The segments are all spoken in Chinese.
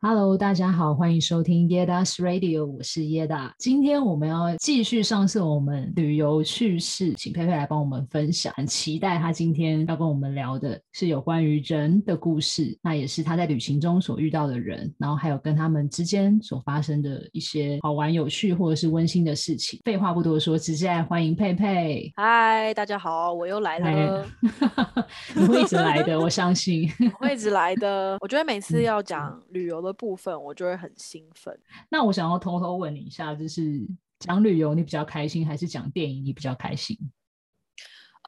Hello，大家好，欢迎收听 Yeda's Radio，我是 Yeda。今天我们要继续上次我们旅游趣事，请佩佩来帮我们分享。很期待他今天要跟我们聊的是有关于人的故事，那也是他在旅行中所遇到的人，然后还有跟他们之间所发生的一些好玩、有趣或者是温馨的事情。废话不多说，直接来欢迎佩佩。嗨，大家好，我又来了。你会一直来的，我相信。我会一直来的。我觉得每次要讲旅游的。部分我就会很兴奋。那我想要偷偷问你一下，就是讲旅游你比较开心，还是讲电影你比较开心？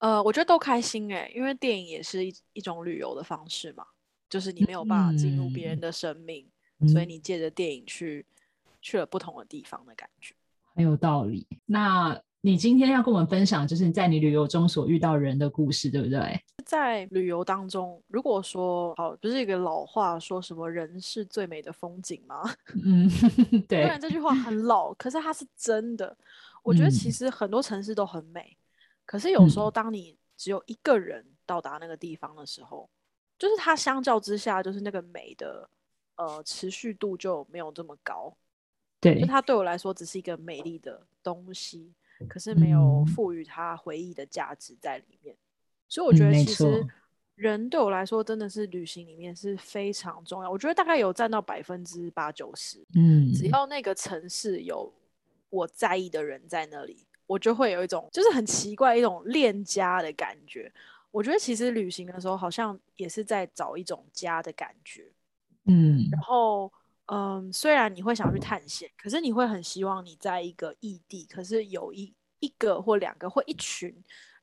呃，我觉得都开心哎、欸，因为电影也是一一种旅游的方式嘛，就是你没有办法进入别人的生命，嗯、所以你借着电影去去了不同的地方的感觉，很有道理。那。你今天要跟我们分享，就是你在你旅游中所遇到人的故事，对不对？在旅游当中，如果说好，不是一个老话说什么“人是最美的风景”吗？嗯，对。虽然这句话很老，可是它是真的。我觉得其实很多城市都很美，嗯、可是有时候当你只有一个人到达那个地方的时候，嗯、就是它相较之下，就是那个美的呃持续度就没有这么高。对，就它对我来说只是一个美丽的东西。可是没有赋予它回忆的价值在里面，嗯、所以我觉得其实人对我来说真的是旅行里面是非常重要。我觉得大概有占到百分之八九十。嗯，只要那个城市有我在意的人在那里，我就会有一种就是很奇怪一种恋家的感觉。我觉得其实旅行的时候好像也是在找一种家的感觉。嗯，然后。嗯，虽然你会想去探险，可是你会很希望你在一个异地，可是有一一个或两个或一群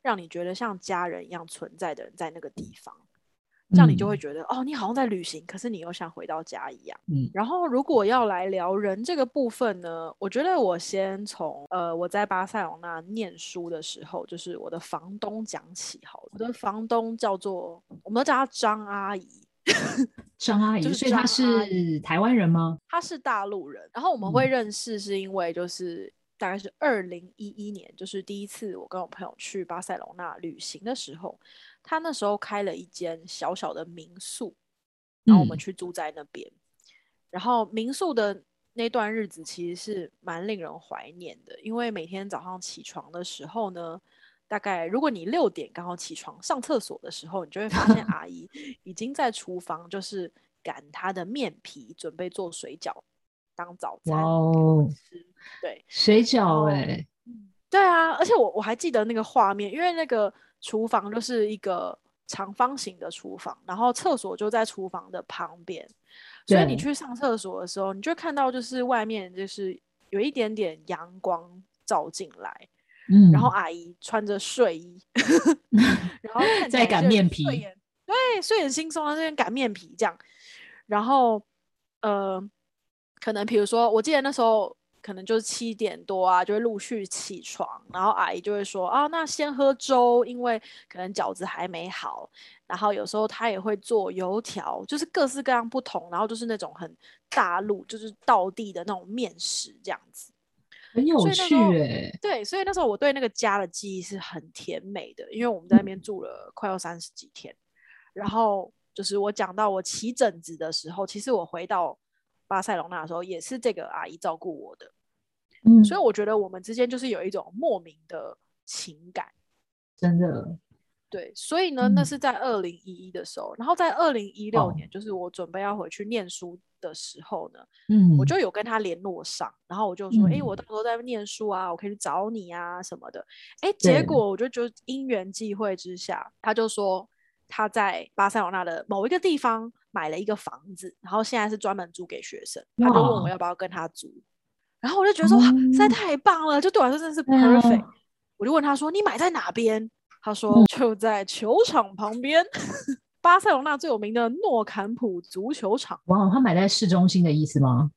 让你觉得像家人一样存在的人在那个地方，这样你就会觉得、嗯、哦，你好像在旅行，可是你又像回到家一样。嗯，然后如果要来聊人这个部分呢，我觉得我先从呃我在巴塞罗那念书的时候，就是我的房东讲起好了。我的房东叫做，我们都叫他张阿姨。张阿姨，就是所以他是台湾人吗？她是大陆人。然后我们会认识，是因为就是大概是二零一一年，就是第一次我跟我朋友去巴塞隆那旅行的时候，他那时候开了一间小小的民宿，然后我们去住在那边。嗯、然后民宿的那段日子其实是蛮令人怀念的，因为每天早上起床的时候呢。大概如果你六点刚好起床上厕所的时候，你就会发现 阿姨已经在厨房，就是擀她的面皮，准备做水饺当早餐。哦，对，水饺哎、欸，对啊，而且我我还记得那个画面，因为那个厨房就是一个长方形的厨房，然后厕所就在厨房的旁边，所以你去上厕所的时候，你就看到就是外面就是有一点点阳光照进来。嗯，然后阿姨穿着睡衣，然后在擀面皮，对，睡眼惺忪啊，在擀面皮这样。然后，呃，可能比如说，我记得那时候可能就是七点多啊，就会陆续起床，然后阿姨就会说啊，那先喝粥，因为可能饺子还没好。然后有时候她也会做油条，就是各式各样不同，然后就是那种很大陆，就是道地的那种面食这样子。很有趣哎、欸，对，所以那时候我对那个家的记忆是很甜美的，因为我们在那边住了快要三十几天。然后就是我讲到我起疹子的时候，其实我回到巴塞隆那的时候，也是这个阿姨照顾我的。嗯，所以我觉得我们之间就是有一种莫名的情感，真的。对，所以呢，嗯、那是在二零一一的时候，然后在二零一六年，就是我准备要回去念书的时候呢，嗯，我就有跟他联络上，然后我就说，哎、嗯。欸，我到时候在念书啊，我可以去找你啊什么的，哎、欸，结果我就就因缘际会之下，他就说他在巴塞罗那的某一个地方买了一个房子，然后现在是专门租给学生，他就问我要不要跟他租，然后我就觉得说、哇、实在太棒了，就对我来说真的是 perfect，、嗯、我就问他说，你买在哪边？他说就在球场旁边，嗯、巴塞罗那最有名的诺坎普足球场。哇，他买在市中心的意思吗？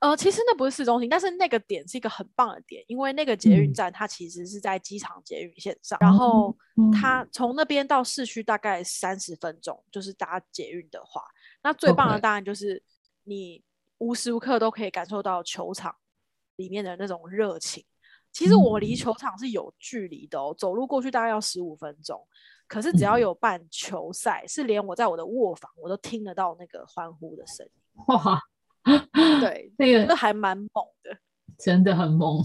呃，其实那不是市中心，但是那个点是一个很棒的点，因为那个捷运站它其实是在机场捷运线上，嗯、然后它从那边到市区大概三十分钟，就是搭捷运的话，那最棒的当然就是你无时无刻都可以感受到球场里面的那种热情。其实我离球场是有距离的哦，走路过去大概要十五分钟。可是只要有办球赛，是连我在我的卧房，我都听得到那个欢呼的声音。哇，对，那个那还蛮猛的，真的很猛。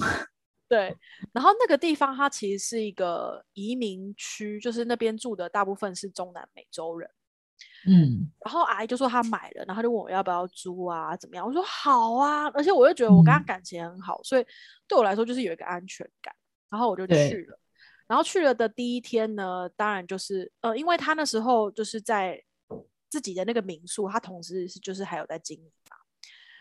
对，然后那个地方它其实是一个移民区，就是那边住的大部分是中南美洲人。嗯，然后阿姨就说她买了，然后就问我要不要租啊，怎么样？我说好啊，而且我又觉得我跟她感情很好，嗯、所以对我来说就是有一个安全感。然后我就去了，然后去了的第一天呢，当然就是呃，因为他那时候就是在自己的那个民宿，他同时是就是还有在经营嘛，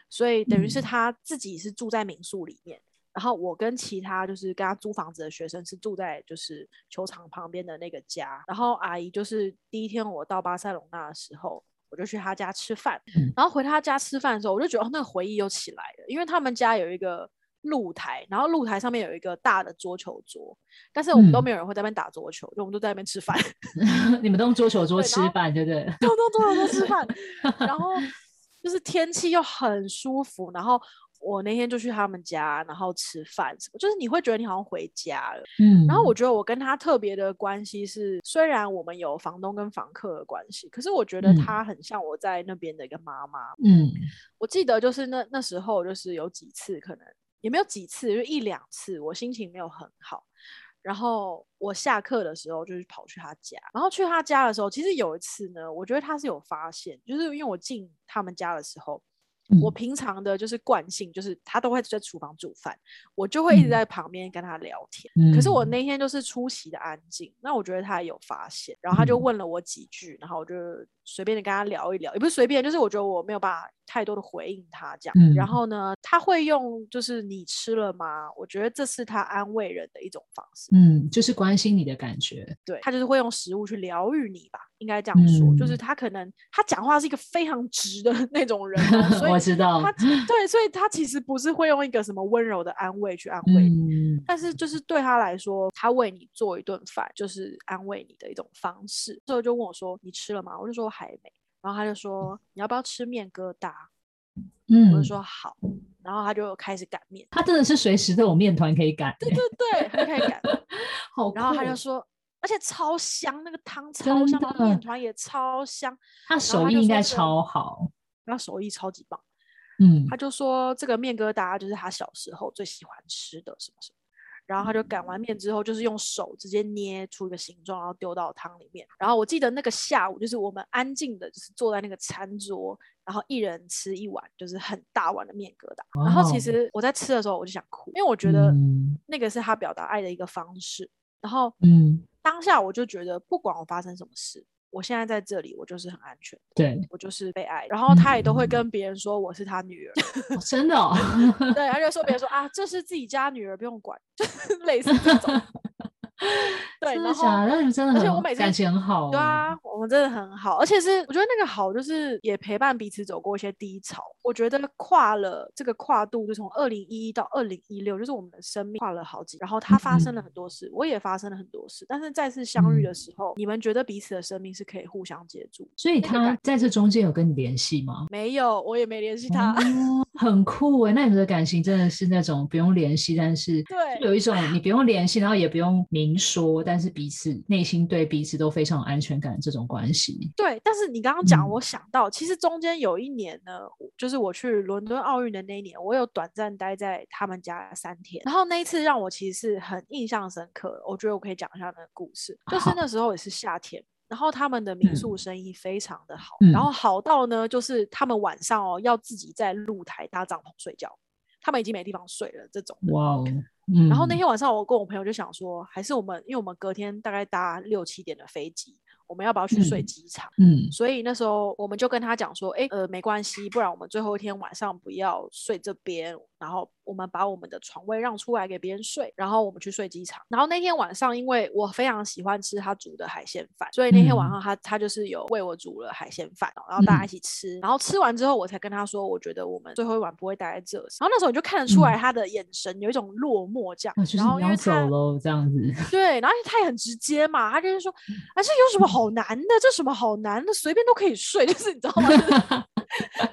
所以等于是他自己是住在民宿里面。嗯然后我跟其他就是跟他租房子的学生是住在就是球场旁边的那个家。然后阿姨就是第一天我到巴塞隆纳的时候，我就去他家吃饭。嗯、然后回他家吃饭的时候，我就觉得那个回忆又起来了，因为他们家有一个露台，然后露台上面有一个大的桌球桌，但是我们都没有人会在那边打桌球，就、嗯、我们都在那边吃饭。你们都用桌球桌吃饭，对不对？都用桌球桌吃饭，然后就是天气又很舒服，然后。我那天就去他们家，然后吃饭什么，就是你会觉得你好像回家了。嗯，然后我觉得我跟他特别的关系是，虽然我们有房东跟房客的关系，可是我觉得他很像我在那边的一个妈妈。嗯，我记得就是那那时候就是有几次，可能也没有几次，就一两次，我心情没有很好，然后我下课的时候就是跑去他家，然后去他家的时候，其实有一次呢，我觉得他是有发现，就是因为我进他们家的时候。我平常的就是惯性，就是他都会在厨房煮饭，我就会一直在旁边跟他聊天。嗯、可是我那天就是出奇的安静，那我觉得他有发现，然后他就问了我几句，然后我就随便的跟他聊一聊，也不是随便，就是我觉得我没有办法太多的回应他这样。嗯、然后呢，他会用就是你吃了吗？我觉得这是他安慰人的一种方式，嗯，就是关心你的感觉。对，他就是会用食物去疗愈你吧。应该这样说，嗯、就是他可能他讲话是一个非常直的 那种人，所以我知道他对，所以他其实不是会用一个什么温柔的安慰去安慰你，嗯、但是就是对他来说，他为你做一顿饭就是安慰你的一种方式。之后就问我说：“你吃了吗？”我就说：“还没。”然后他就说：“你要不要吃面疙瘩？”嗯，我就说：“好。”然后他就开始擀面，他真的是随时都有面团可以擀，对对对，他可以擀。好，然后他就说。而且超香，那个汤超香，那个面团也超香。他手艺应该超好，他手艺超级棒。嗯，他就说这个面疙瘩就是他小时候最喜欢吃的什么什么。然后他就擀完面之后，就是用手直接捏出一个形状，然后丢到汤里面。然后我记得那个下午，就是我们安静的，就是坐在那个餐桌，然后一人吃一碗，就是很大碗的面疙瘩。然后其实我在吃的时候，我就想哭，因为我觉得那个是他表达爱的一个方式。然后，嗯。当下我就觉得，不管我发生什么事，我现在在这里，我就是很安全。对，我就是被爱。然后他也都会跟别人说我是他女儿，哦、真的、哦。对，他就说别人说啊，这是自己家女儿，不用管，就 是类似这种。对，然后那你们真的很，而且我每次感情很好。对啊，我们真的很好，而且是我觉得那个好，就是也陪伴彼此走过一些低潮。我觉得跨了这个跨度，就从二零一一到二零一六，就是我们的生命跨了好几。然后他发生了很多事，嗯、我也发生了很多事。但是再次相遇的时候，嗯、你们觉得彼此的生命是可以互相接住。所以他在这中间有跟你联系吗？没有，我也没联系他。哦、很酷哎，那你们的感情真的是那种不用联系，但是对，有一种你不用联系，然后也不用明说，但是彼此内心对彼此都非常有安全感这种关系。对，但是你刚刚讲，我想到、嗯、其实中间有一年呢，就是我去伦敦奥运的那一年，我有短暂待在他们家三天。然后那一次让我其实是很印象深刻，我觉得我可以讲一下那个故事。就是那时候也是夏天，然后他们的民宿生意非常的好，嗯、然后好到呢，就是他们晚上哦要自己在露台搭帐篷睡觉，他们已经没地方睡了这种。哇哦。嗯、然后那天晚上，我跟我朋友就想说，还是我们，因为我们隔天大概搭六七点的飞机，我们要不要去睡机场？嗯，所以那时候我们就跟他讲说，哎，呃，没关系，不然我们最后一天晚上不要睡这边，然后。我们把我们的床位让出来给别人睡，然后我们去睡机场。然后那天晚上，因为我非常喜欢吃他煮的海鲜饭，所以那天晚上他他就是有为我煮了海鲜饭，然后大家一起吃。然后吃完之后，我才跟他说，我觉得我们最后一晚不会待在这。然后那时候你就看得出来他的眼神有一种落寞这样。然后因为走喽这样子。对，然后他也很直接嘛，他就是说，啊，这有什么好难的？这什么好难的？随便都可以睡，就是你知道吗？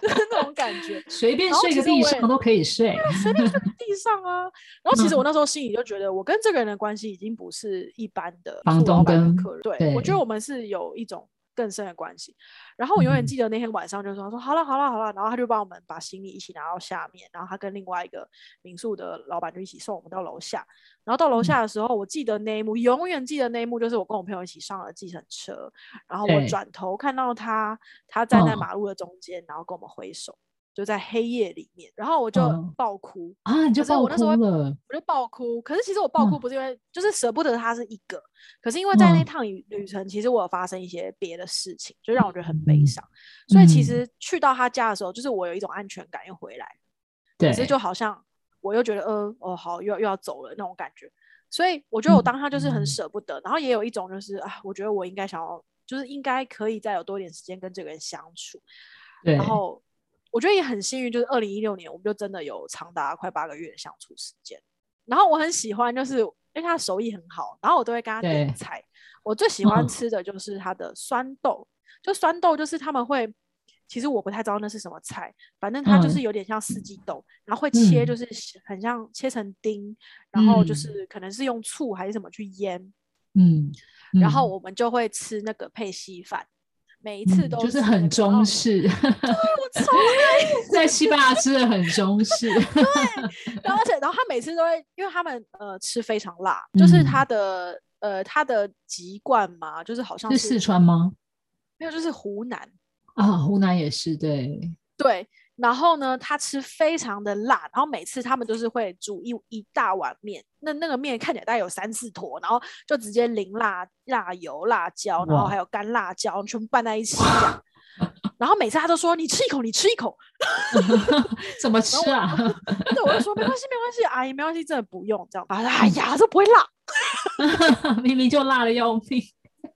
就是那种感觉，随便睡个地上都可以睡，随便睡个地上啊。然后其实我那时候心里就觉得，我跟这个人的关系已经不是一般的房东跟客人。对，对我觉得我们是有一种更深的关系。然后我永远记得那天晚上，就说他说好了好了好了，然后他就帮我们把行李一起拿到下面，然后他跟另外一个民宿的老板就一起送我们到楼下。然后到楼下的时候，我记得那一幕，永远记得那一幕，就是我跟我朋友一起上了计程车，然后我转头看到他，他站在马路的中间，然后跟我们挥手。就在黑夜里面，然后我就爆哭啊！你就爆哭了。我那时候我就爆哭。可是其实我爆哭不是因为就是舍不得他是一个，可是因为在那趟旅旅程，其实我有发生一些别的事情，就让我觉得很悲伤。所以其实去到他家的时候，就是我有一种安全感又回来。对。可是就好像我又觉得，呃，哦，好，又又要走了那种感觉。所以我觉得我当下就是很舍不得，然后也有一种就是啊，我觉得我应该想要，就是应该可以再有多一点时间跟这个人相处。然后。我觉得也很幸运，就是二零一六年，我们就真的有长达快八个月的相处时间。然后我很喜欢，就是因为他手艺很好，然后我都会跟他点菜。我最喜欢吃的就是他的酸豆，嗯、就酸豆就是他们会，其实我不太知道那是什么菜，反正它就是有点像四季豆，嗯、然后会切，就是很像切成丁，嗯、然后就是可能是用醋还是什么去腌，嗯，嗯然后我们就会吃那个配稀饭。每一次都就是很中式，对，我超爱 在西班牙吃的很中式，对，然后而且然后他每次都会，因为他们呃吃非常辣，嗯、就是他的呃他的籍贯嘛，就是好像是，是四川吗？没有，就是湖南啊，湖南也是，对对。然后呢，他吃非常的辣，然后每次他们都是会煮一一大碗面，那那个面看起来大概有三四坨，然后就直接淋辣辣油、辣椒，然后还有干辣椒，全部拌在一起。然后每次他都说：“你吃一口，你吃一口。”怎么吃啊？对，我就说没关系，没关系，阿姨没关系，真的不用这样。他说：“哎呀，这不会辣，明明就辣的要命。”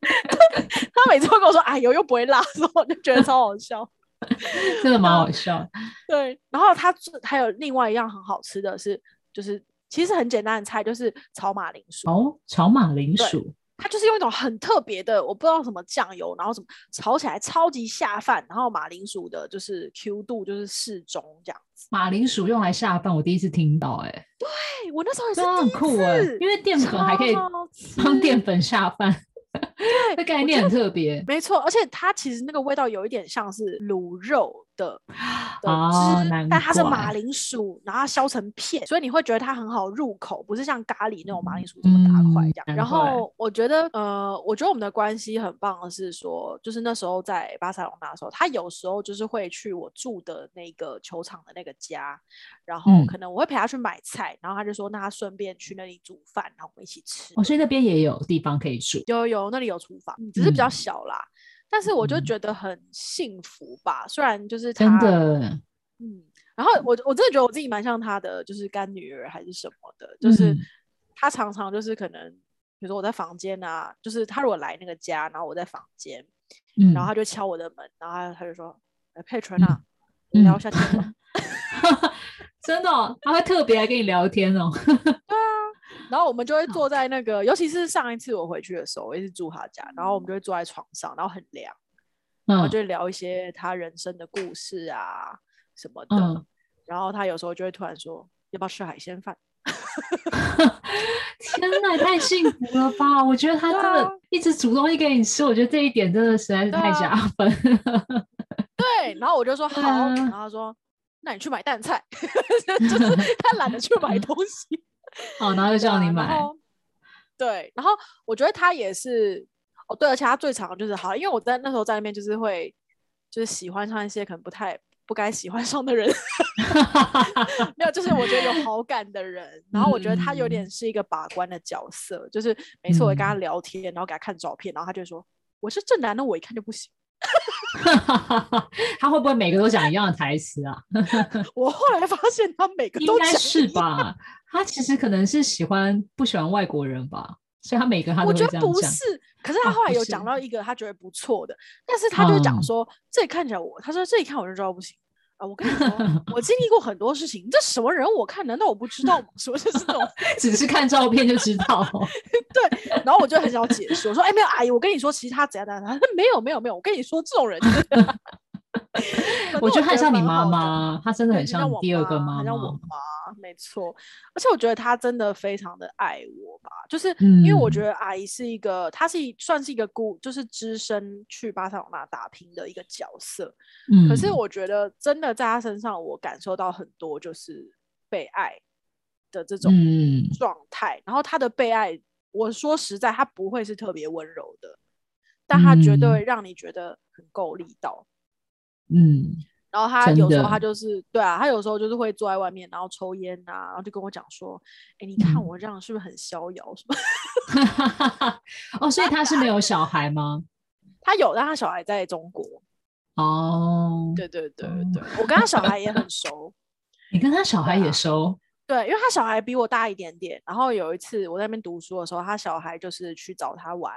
他每次都跟我说：“哎呦，又不会辣。”所以我就觉得超好笑。真的蛮好笑，对。然后他还有另外一样很好吃的是，就是其实很简单的菜，就是炒马铃薯。哦，炒马铃薯，它就是用一种很特别的，我不知道什么酱油，然后什么炒起来超级下饭，然后马铃薯的就是 Q 度就是适中这样子。马铃薯用来下饭，我第一次听到、欸，哎，对我那时候也是很酷哎、欸，因为淀粉还可以帮淀粉下饭。对，这概念很特别，没错，而且它其实那个味道有一点像是卤肉的 的汁，哦、但它是马铃薯，然后它削成片，所以你会觉得它很好入口，不是像咖喱那种马铃薯这么大块这样。嗯、然后我觉得，呃，我觉得我们的关系很棒的是说，就是那时候在巴塞隆纳的时候，他有时候就是会去我住的那个球场的那个家，然后可能我会陪他去买菜，嗯、然后他就说，那他顺便去那里煮饭，然后我们一起吃。哦，所以那边也有地方可以住，有有，那里有厨房，只是比较小啦。嗯但是我就觉得很幸福吧，嗯、虽然就是他真的，嗯，然后我我真的觉得我自己蛮像他的，就是干女儿还是什么的，就是他常常就是可能，比如说我在房间啊，就是他如果来那个家，然后我在房间，嗯、然后他就敲我的门，然后他就说：“哎、嗯，佩纯啊，你聊一下天吧？” 真的、哦，他会特别来跟你聊天哦。然后我们就会坐在那个，尤其是上一次我回去的时候，我也是住他家，然后我们就会坐在床上，然后很凉，然后就聊一些他人生的故事啊什么的。嗯、然后他有时候就会突然说：“要不要吃海鲜饭？” 天哪，太幸福了吧！我觉得他真的一直煮东西给你吃，我觉得这一点真的实在是太加分。对，然后我就说好，然后他说：“那你去买淡菜。”就是他懒得去买东西。好，然后就叫你买。对，然后我觉得他也是哦，对，而且他最常就是好，因为我在那时候在那边就是会就是喜欢上一些可能不太不该喜欢上的人，没有，就是我觉得有好感的人。然后我觉得他有点是一个把关的角色，嗯、就是每次我跟他聊天，然后给他看照片，然后他就说我是正男的，我一看就不行。他会不会每个都讲一样的台词啊？我后来发现他每个都讲应该是吧。他其实可能是喜欢不喜欢外国人吧，所以他每个他都会这样讲。我觉得不是，可是他后来有讲到一个他觉得不错的，啊、但是他就讲说、嗯、这里看起来我，他说这一看我就知道不行啊。我跟你说，我经历过很多事情，这什么人我看难道我不知道吗？什么就是这种，只是看照片就知道。对，然后我就很想解释，我说哎没有阿姨，我跟你说其实他怎样怎样，他说没有没有没有，我跟你说这种人。我觉得很像你妈妈，她真的很像第二个妈像我妈。没错。而且我觉得她真的非常的爱我吧，就是因为我觉得阿姨是一个，她是一算是一个孤，就是只身去巴塞罗那打拼的一个角色。嗯，可是我觉得真的在她身上，我感受到很多就是被爱的这种状态。嗯，然后她的被爱，我说实在，她不会是特别温柔的，但她绝对让你觉得很够力道。嗯。然后他有时候他就是对啊，他有时候就是会坐在外面，然后抽烟啊，然后就跟我讲说：“哎，你看我这样是不是很逍遥？”什么？哦，所以他是没有小孩吗？他有，但他小孩在中国。哦，对对对对，我跟他小孩也很熟。你跟他小孩也熟？对，因为他小孩比我大一点点。然后有一次我在那边读书的时候，他小孩就是去找他玩，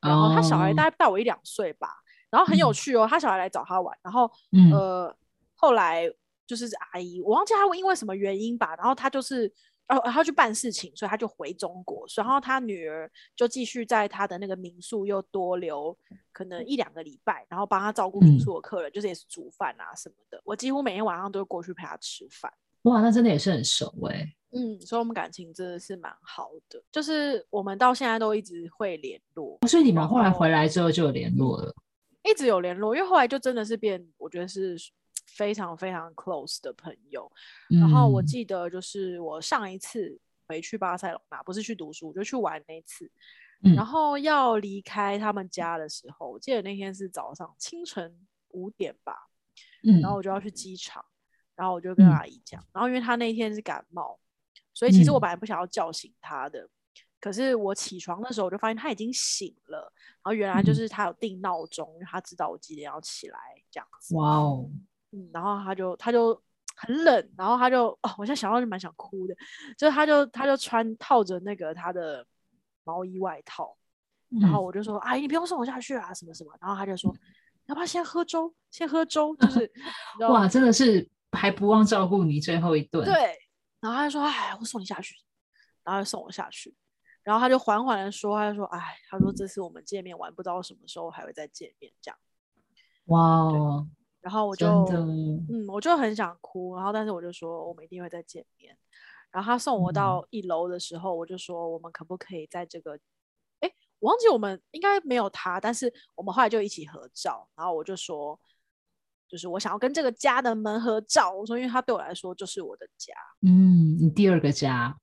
然后他小孩大概大我一两岁吧。然后很有趣哦，嗯、他小孩来找他玩，然后、嗯、呃，后来就是阿姨，我忘记他因为什么原因吧，然后他就是哦，他去办事情，所以他就回中国，然后他女儿就继续在他的那个民宿又多留可能一两个礼拜，然后帮他照顾民宿的客人，嗯、就是也是煮饭啊什么的。我几乎每天晚上都会过去陪他吃饭。哇，那真的也是很熟哎、欸。嗯，所以我们感情真的是蛮好的，就是我们到现在都一直会联络。所以你们后来回来之后就有联络了。一直有联络，因为后来就真的是变，我觉得是非常非常 close 的朋友。嗯、然后我记得就是我上一次回去巴塞罗那，不是去读书，就去玩那次。嗯、然后要离开他们家的时候，我记得那天是早上清晨五点吧。嗯、然后我就要去机场，然后我就跟阿姨讲，嗯、然后因为她那天是感冒，所以其实我本来不想要叫醒她的。嗯可是我起床的时候，我就发现他已经醒了，然后原来就是他有定闹钟，因为他知道我几点要起来这样子。哇哦，嗯，然后他就他就很冷，然后他就哦，我现在想到就蛮想哭的，就是他就他就穿套着那个他的毛衣外套，然后我就说，阿姨、嗯、你不用送我下去啊，什么什么，然后他就说，嗯、要不要先喝粥？先喝粥，就是 哇，真的是还不忘照顾你最后一顿。对，然后他就说，哎，我送你下去，然后就送我下去。然后他就缓缓的说，他就说，哎，他说这次我们见面完，不知道什么时候还会再见面，这样。哇哦！然后我就，嗯，我就很想哭，然后但是我就说，我们一定会再见面。然后他送我到一楼的时候，嗯、我就说，我们可不可以在这个，哎，我忘记我们应该没有他，但是我们后来就一起合照。然后我就说，就是我想要跟这个家的门合照。我说，因为他对我来说就是我的家。嗯，你第二个家。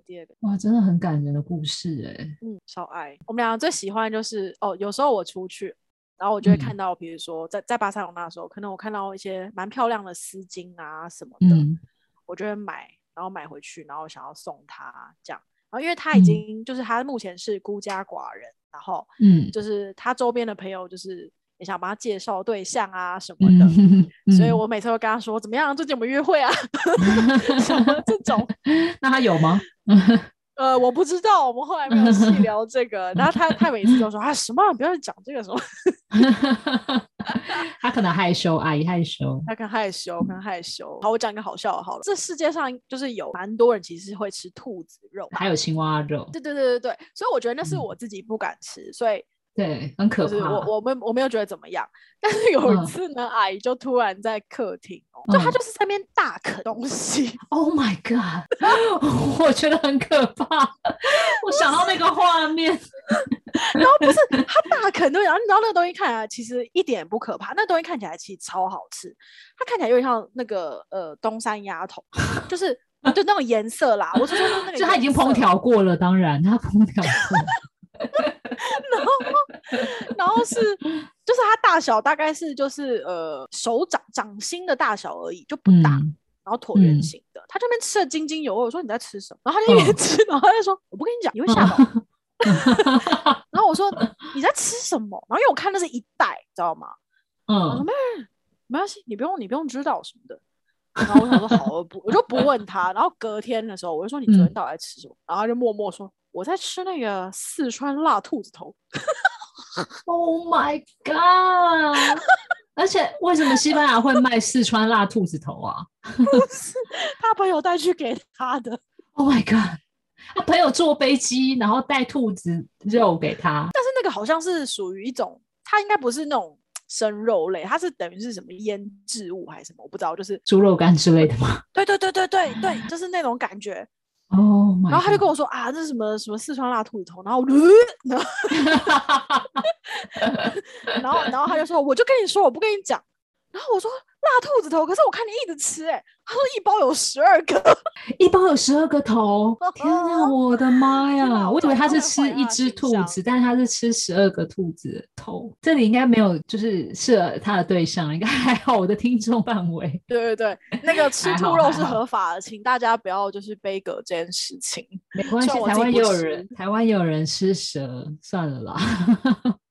我第二个哇，真的很感人的故事哎，嗯，超爱。我们两个最喜欢的就是哦，有时候我出去，然后我就会看到，比如说在在巴塞罗那的时候，可能我看到一些蛮漂亮的丝巾啊什么的，嗯、我就会买，然后买回去，然后想要送他这样。然后因为他已经、嗯、就是他目前是孤家寡人，然后嗯，就是他周边的朋友就是。也想帮他介绍对象啊什么的，所以我每次都跟他说怎么样，最近我们约会啊，什么这种。那他有吗？呃，我不知道，我们后来没有细 聊这个。然后他他每次都说啊什么，不要讲这个什么。他可能害羞，阿姨害羞，他可能害羞，可能害羞。好，我讲一个好笑的，好了，这世界上就是有蛮多人其实会吃兔子肉，还有青蛙肉。对对对对对，所以我觉得那是我自己不敢吃，嗯、所以。对，很可怕。我我们我没有觉得怎么样，但是有一次呢，嗯、阿姨就突然在客厅，就她就是在那边大啃东西。Oh my god！我觉得很可怕，我想到那个画面。然后不是她大啃东西，然后你知道那个东西看起来其实一点不可怕，那个东西看起来其实超好吃。它看起来有点像那个呃东山鸭头，就是就那种颜色啦。我是说那个，就它已经烹调过了，当然它烹调过。然后，然后是，就是它大小大概是就是呃手掌掌心的大小而已，就不大。嗯、然后椭圆形的，嗯、他这边吃的津津有味。我说你在吃什么？然后他就一边吃，哦、然后他就说我不跟你讲，你会吓到。哦、然后我说你在吃什么？然后因为我看那是一袋，知道吗？嗯。我说没没关系，你不用你不用知道什么的。然后我想说好，我不我就不问他。然后隔天的时候，我就说你昨天到底在吃什么？嗯、然后他就默默说。我在吃那个四川辣兔子头，Oh my god！而且为什么西班牙会卖四川辣兔子头啊？他朋友带去给他的。Oh my god！他朋友坐飞机，然后带兔子肉给他。但是那个好像是属于一种，它应该不是那种生肉类，它是等于是什么腌制物还是什么，我不知道，就是猪肉干之类的吗？对对对对对对，就是那种感觉。哦，然后他就跟我说啊，这是什么什么四川辣兔子头，然后我就，然后然后他就说，我就跟你说，我不跟你讲，然后我说。辣兔子头，可是我看你一直吃，欸，哎，他 说一包有十二个，一包有十二个头，天哪，我的妈呀！我以为他是吃一只兔子，但是他是吃十二个兔子的头。这里应该没有，就是适合他的对象，应该还好。我的听众范围，对对对，那个吃兔肉是合法的，请大家不要就是背锅这件事情。没关系，台湾也有人，台湾也有人吃蛇，算了啦。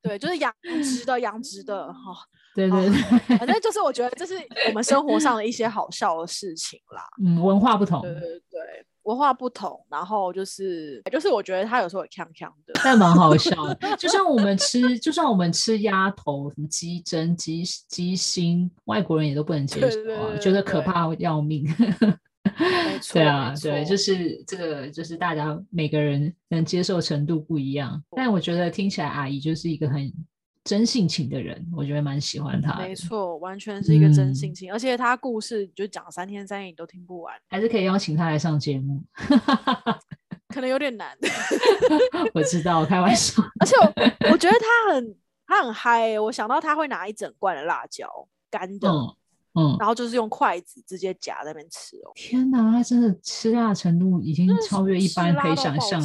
对，就是养殖的，养殖的哈。对对对，反正就是我觉得这是我们生活上的一些好笑的事情啦。嗯，文化不同。对对对，文化不同，然后就是就是我觉得他有时候也呛呛的，但蛮好笑的。就像我们吃，就算我们吃鸭头、什么鸡胗、鸡鸡心，外国人也都不能接受啊，对对对对，觉得可怕要命。没 错，对啊，对，就是这个，就是大家每个人能接受程度不一样。但我觉得听起来阿姨就是一个很。真性情的人，我觉得蛮喜欢他。没错，完全是一个真性情，嗯、而且他故事就讲三天三夜你都听不完，还是可以邀请他来上节目。可能有点难。我知道，开玩笑。而且我我觉得他很他很嗨、欸，我想到他会拿一整罐的辣椒干的。嗯嗯，然后就是用筷子直接夹在那边吃哦。天哪，他真的吃辣程度已经超越一般可以想象。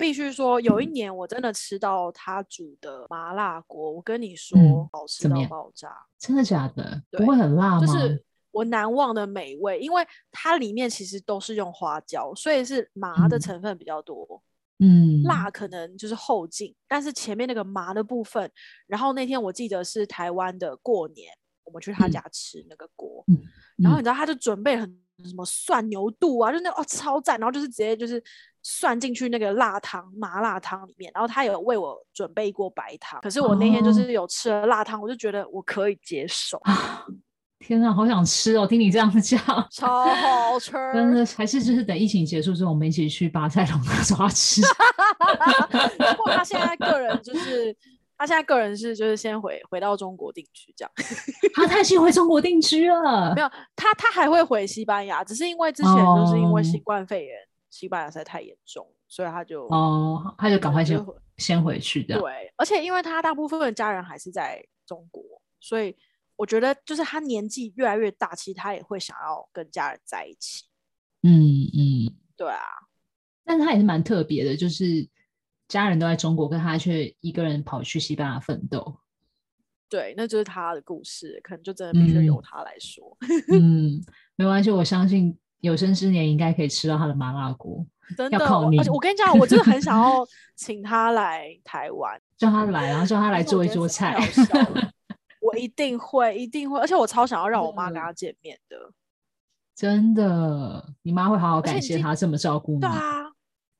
必须说，有一年我真的吃到他煮的麻辣锅，我跟你说，好吃到爆炸。真的假的？不会很辣吗？就是我难忘的美味，因为它里面其实都是用花椒，所以是麻的成分比较多。嗯，辣可能就是后劲，但是前面那个麻的部分，然后那天我记得是台湾的过年。我们去他家吃那个锅，嗯嗯、然后你知道他就准备很什么蒜牛肚啊，就那哦超赞，然后就是直接就是涮进去那个辣汤麻辣汤里面，然后他有为我准备一锅白汤，可是我那天就是有吃了辣汤，哦、我就觉得我可以接受。啊、天啊，好想吃哦！听你这样子讲，超好吃。真的还是就是等疫情结束之后，我们一起去巴塞隆拿抓吃。不过他现在个人就是。他现在个人是就是先回回到中国定居这样，他太先回中国定居了。没有，他他还会回西班牙，只是因为之前就是因为新冠肺炎，西班牙实在太严重，所以他就哦，他就赶快先先回去的。对，而且因为他大部分的家人还是在中国，所以我觉得就是他年纪越来越大，其实他也会想要跟家人在一起。嗯嗯，对啊，但是他也是蛮特别的，就是。家人都在中国，可他却一个人跑去西班牙奋斗。对，那就是他的故事，可能就真的必须由他来说。嗯，嗯，没关系，我相信有生之年应该可以吃到他的麻辣锅。真的，而且我跟你讲，我真的很想要请他来台湾，叫他来，然后叫他来做一桌菜。我一定会，一定会，而且我超想要让我妈跟他见面的。真的，你妈会好好感谢他这么照顾你。对啊。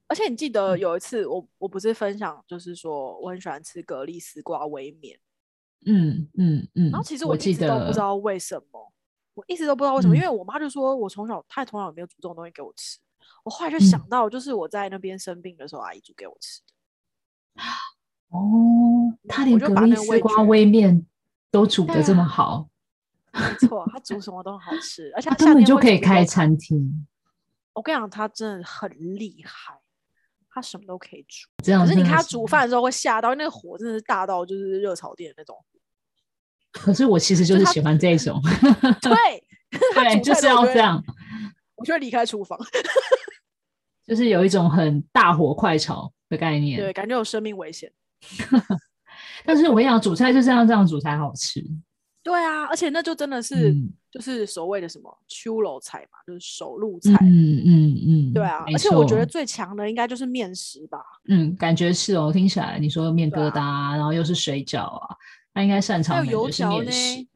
而且你记得有一次我，我我不是分享，就是说我很喜欢吃蛤蜊丝瓜微面，嗯嗯嗯。然后其实我一直都不知道为什么，我，一直都不知道为什么，嗯、因为我妈就说我从小，她从小没有煮这种东西给我吃。我后来就想到，就是我在那边生病的时候，阿姨煮给我吃的。哦，她连蛤蜊丝瓜微面都煮的这么好，没错，她煮什么都很好吃，而且她根本就可以开餐厅。我跟你讲，她真的很厉害。他什么都可以煮，这样。可是你看他煮饭的时候会吓到，那个火真的是大到就是热炒店的那种。可是我其实就是喜欢这种，对 对，就是要这样。我就会离开厨房，就是有一种很大火快炒的概念，对，感觉有生命危险。但是我跟你讲，煮菜就是要这样煮才好吃。对啊，而且那就真的是，嗯、就是所谓的什么手路菜嘛，就是手露菜。嗯嗯嗯，嗯对啊。而且我觉得最强的应该就是面食吧。嗯，感觉是哦。听起来你说面疙瘩，啊、然后又是水饺啊，他应该擅长的就是面食。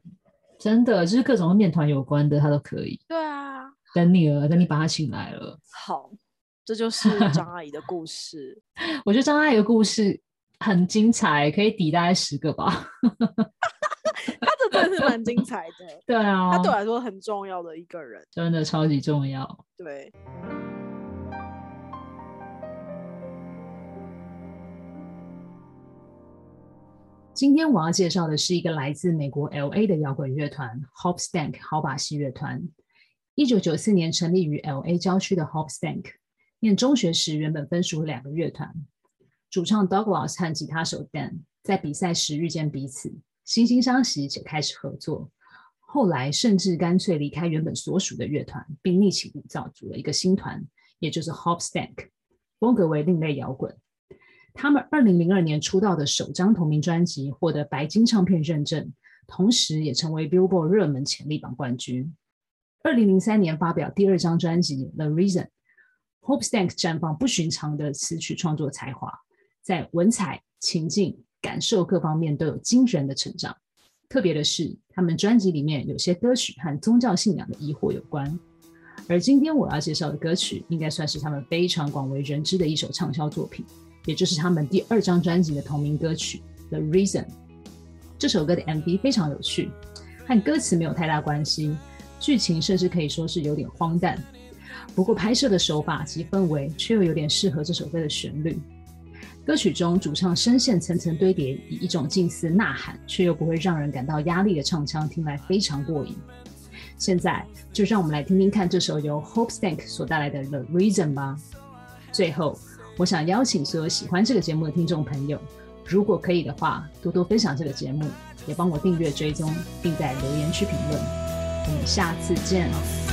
真的，就是各种面团有关的，他都可以。对啊。等你了，等你把他请来了。好，这就 是张阿姨的故事。我觉得张阿姨的故事很精彩，可以抵大概十个吧。他这真的是蛮精彩的，对啊，他对我来说很重要的一个人，真的超级重要。对。今天我要介绍的是一个来自美国 LA 的摇滚乐团 Hopstank 好把戏乐团。一九九四年成立于 LA 郊区的 Hopstank，念中学时原本分属两个乐团，主唱 Douglass 和吉他手 Dan 在比赛时遇见彼此，惺惺相惜且开始合作。后来甚至干脆离开原本所属的乐团，并另起炉灶组了一个新团，也就是 Hopstank，风格为另类摇滚。他们二零零二年出道的首张同名专辑获得白金唱片认证，同时也成为 Billboard 热门潜力榜冠军。二零零三年发表第二张专辑《The Reason》，Hopstank 绽放不寻常的词曲创作才华，在文采、情境、感受各方面都有惊人的成长。特别的是，他们专辑里面有些歌曲和宗教信仰的疑惑有关。而今天我要介绍的歌曲，应该算是他们非常广为人知的一首畅销作品。也就是他们第二张专辑的同名歌曲《The Reason》。这首歌的 MV 非常有趣，和歌词没有太大关系，剧情甚至可以说是有点荒诞。不过拍摄的手法及氛围却又有点适合这首歌的旋律。歌曲中主唱声线层层堆叠，以一种近似呐喊却又不会让人感到压力的唱腔，听来非常过瘾。现在就让我们来听听看这首由 Hope Stank 所带来的《The Reason》吧。最后。我想邀请所有喜欢这个节目的听众朋友，如果可以的话，多多分享这个节目，也帮我订阅追踪，并在留言区评论。我们下次见。